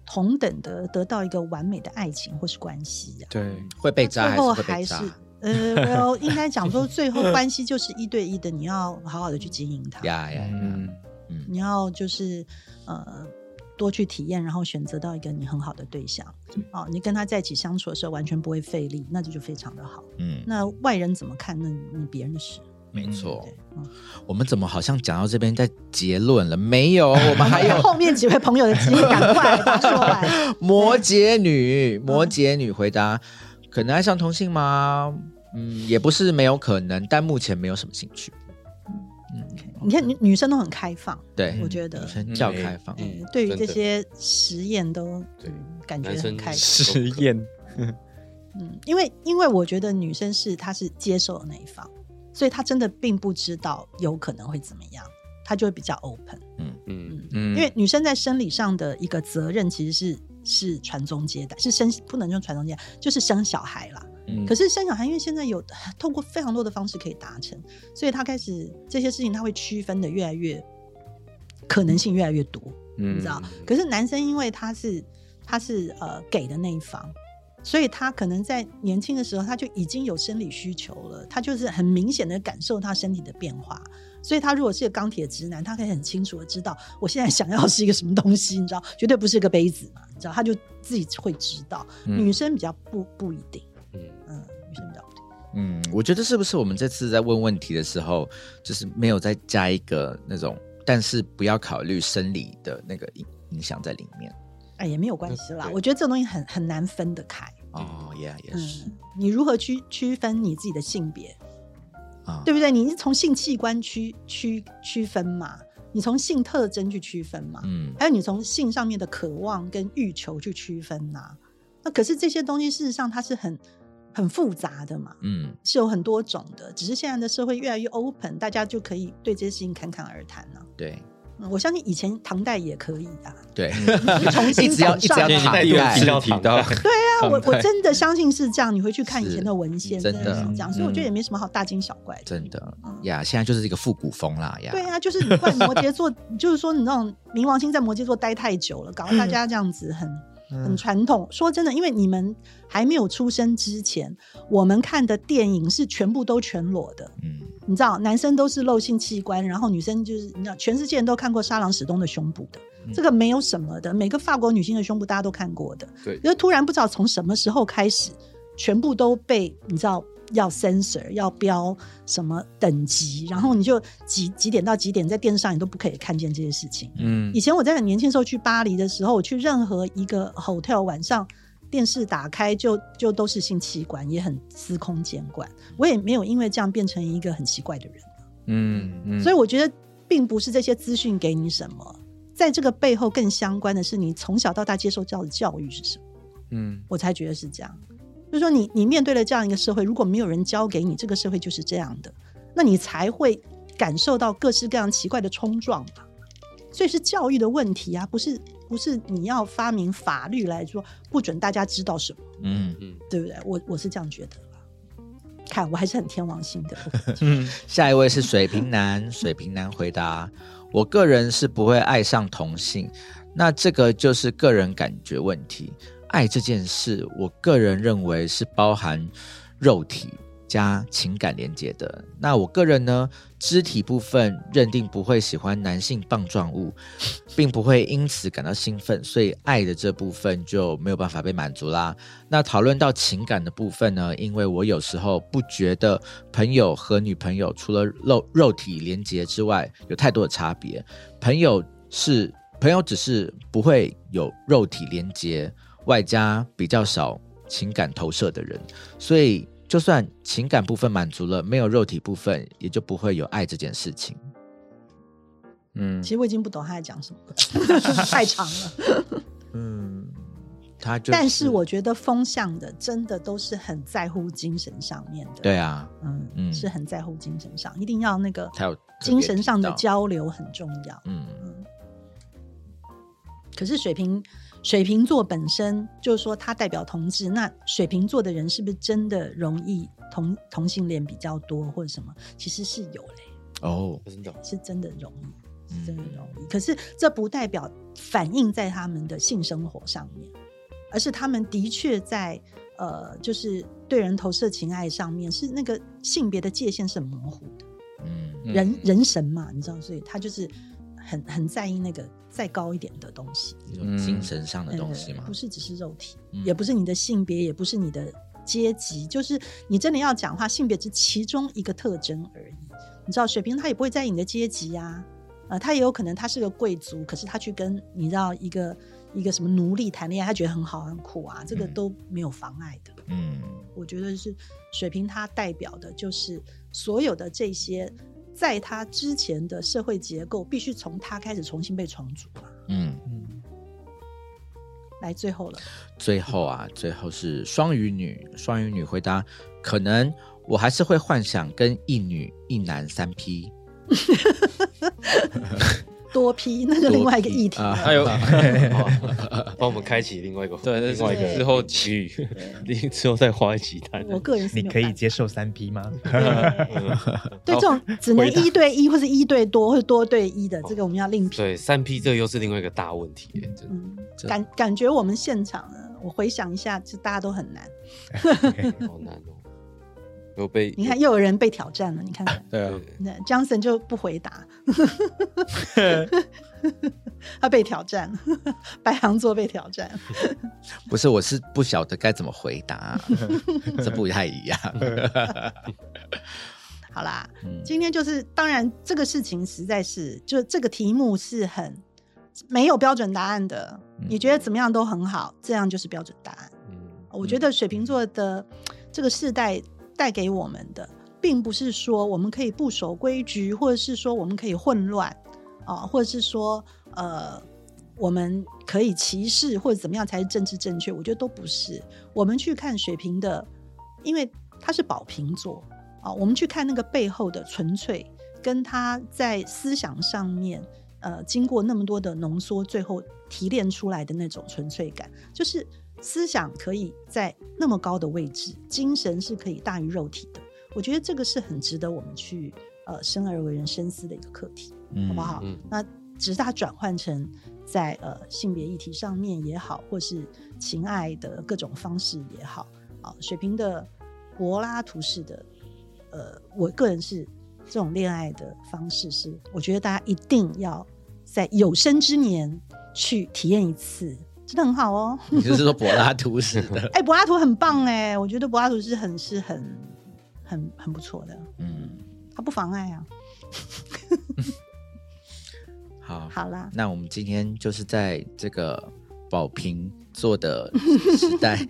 同等的得到一个完美的爱情或是关系啊。对，会被渣最后还是？呃，well，应该讲说，最后关系就是一对一的，你要好好的去经营它。呀呀呀！嗯，嗯你要就是呃多去体验，然后选择到一个你很好的对象。哦，你跟他在一起相处的时候完全不会费力，那这就非常的好。嗯，那外人怎么看，那你别人的事。没错。，嗯，我们怎么好像讲到这边在结论了？没有，我们还有后面几位朋友的机会，赶快把它说完。摩羯女，摩羯女回答：可能爱上同性吗？嗯，也不是没有可能，但目前没有什么兴趣。你看女女生都很开放，对，我觉得女生较开放。嗯嗯，对于这些实验都对嗯感觉很开放。实验，嗯，因为因为我觉得女生是她是接受的那一方，所以他真的并不知道有可能会怎么样，他就会比较 open。嗯嗯嗯因为女生在生理上的一个责任其实是是传宗接代，是生不能用传宗接代，就是生小孩啦。嗯可是生小孩，因为现在有透过非常多的方式可以达成，所以他开始这些事情，他会区分的越来越可能性越来越多。你嗯知道？可是男生因为他是他是呃给的那一方，所以他可能在年轻的时候他就已经有生理需求了，他就是很明显的感受他身体的变化。所以他如果是个钢铁直男，他可以很清楚的知道我现在想要是一个什么东西，你知道，绝对不是个杯子嘛，你知道，他就自己会知道。嗯女生比较不不一定，嗯嗯，女生比较不一定。嗯，我觉得是不是我们这次在问问题的时候，就是没有再加一个那种，但是不要考虑生理的那个影影响在里面。哎，也没有关系啦。对我觉得这种东西很很难分得开。哦，也也是嗯，你如何区区分你自己的性别？啊，对不对？你是从性器官区区区分嘛？你从性特征去区分嘛？嗯还有你从性上面的渴望跟欲求去区分呐、那可是这些东西事实上它是很很复杂的嘛，嗯是有很多种的。只是现在的社会越来越 open，大家就可以对这些事情侃侃而谈了、对，嗯我相信以前唐代也可以啊。对，重新一直要一直要赶上唐代季要唐提到代，对啊，我我真的相信是这样。你回去看以前的文献，真的是这样，所以我觉得嗯也没什么好大惊小怪的。真的嗯呀，现在就是一个复古风啦呀。对啊，就是你怪摩羯座，就是说你那种冥王星在摩羯座待太久了，搞得大 家这样子很很传统。说真的，因为你们还没有出生之前，我们看的电影是全部都全裸的。嗯，你知道，男生都是露性器官，然后女生就是你知道，全世界人都看过沙朗史东的胸部的，这个没有什么的。每个法国女星的胸部大家都看过的，对就突然不知道从什么时候开始，全部都被你知道要 censor 要标什么等级，然后你就几几点到几点在电视上你都不可以看见这些事情。嗯以前我在很年轻的时候去巴黎的时候，我去任何一个 hotel 晚上。电视打开就就都是性器官，也很司空见惯。我也没有因为这样变成一个很奇怪的人。嗯嗯，所以我觉得，并不是这些资讯给你什么，在这个背后更相关的是你从小到大接受到的教育是什么，嗯我才觉得是这样。就是说你，你面对了这样一个社会，如果没有人教给你，这个社会就是这样的，那你才会感受到各式各样奇怪的冲撞嘛。所以是教育的问题啊，不是不是你要发明法律来说不准大家知道什么，嗯嗯，对不对？我我是这样觉得啦。看，我还是很天王星的。嗯下一位是水瓶男，水瓶男回答：我个人是不会爱上同性，那这个就是个人感觉问题。爱这件事，我个人认为是包含肉体加情感连接的。那我个人呢，肢体部分认定不会喜欢男性棒状物，并不会因此感到兴奋，所以爱的这部分就没有办法被满足啦。那讨论到情感的部分呢，因为我有时候不觉得朋友和女朋友除了肉肉体连接之外，有太多的差别。朋友是朋友，只是不会有肉体连接，外加比较少情感投射的人，所以就算情感部分满足了，没有肉体部分，也就不会有爱这件事情。嗯其实我已经不懂他在讲什么了，太长了。嗯，他就但是我觉得风向的真的都是很在乎精神上面的，对，啊，嗯嗯是很在乎精神上，一定要那个他有精神上的交流很重要。嗯嗯，可是水瓶水瓶座本身就是说它代表同志，那水瓶座的人是不是真的容易同同性恋比较多或者什么？其实是有嘞，哦，真的是真的容易，是真的嗯容易。可是这不代表反映在他们的性生活上面，而是他们的确在呃，就是对人投射情爱上面是那个性别的界限是很模糊的。嗯嗯人人神嘛，你知道，所以他就是很很在意那个再高一点的东西，一种精神上的东西嘛呃不，是只是肉体，嗯。也不是你的性别，也不是你的阶级，就是你真的要讲话，性别是其中一个特征而已。你知道，水瓶他也不会在意你的阶级啊，呃，他也有可能他是个贵族，可是他去跟你知道一个一个什么奴隶谈恋爱，他觉得很好很酷啊，这个嗯都没有妨碍的。嗯。我觉得是水瓶，他代表的就是所有的这些，在他之前的社会结构必须从他开始重新被重组嘛。嗯。来，最后了，最后啊，最后是双鱼女，双鱼女回答：可能我还是会幻想跟一女一男三 P。多批那就另外一个议题。还有 帮我们开启另外一个对，那另外一个之后其余，之后再花一集谈。我个人是你可以接受三批吗？对这种只能一对一或是一对多或者多对一的，这个我们要另批。对三批这又是另外一个大问题耶，真的嗯，感感觉我们现场呢，我回想一下，就大家都很难。好难哦。有被你看，又有人被挑战了，你看看。对啊，那 Johnson 就不回答，他被挑战了，白羊座被挑战。不是，我是不晓得该怎么回答，这不太一样。好啦，嗯今天就是，当然这个事情实在是，就这个题目是很没有标准答案的。嗯你觉得怎么样都很好，这样就是标准答案。嗯我觉得水瓶座的这个世代带给我们的，并不是说我们可以不守规矩，或者是说我们可以混乱啊，或者是说呃我们可以歧视或者怎么样才是政治正确。我觉得都不是。我们去看水瓶的，因为他是宝瓶座啊，我们去看那个背后的纯粹，跟他在思想上面。呃经过那么多的浓缩，最后提炼出来的那种纯粹感，就是思想可以在那么高的位置，精神是可以大于肉体的。我觉得这个是很值得我们去呃生而为人深思的一个课题，好不好？嗯那只是它转换成在呃性别议题上面也好，或是情爱的各种方式也好，啊，水平的柏拉图式的，呃，我个人是这种恋爱的方式是，我觉得大家一定要在有生之年去体验一次，真的很好哦。你就是说柏拉图式的，哎、柏拉图很棒哎，我觉得柏拉图是很是很很很不错的，嗯，他不妨碍啊。好，好啦，那我们今天就是在这个宝瓶座的时代，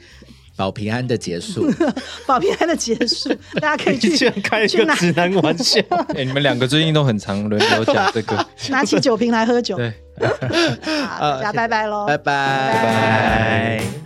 保平安的结束。保平安的结束，大家可以去居然开个直男玩笑，哎、你们两个最近都很常轮流讲这个，拿起酒瓶来喝酒。对，好，大家拜拜喽，拜拜拜。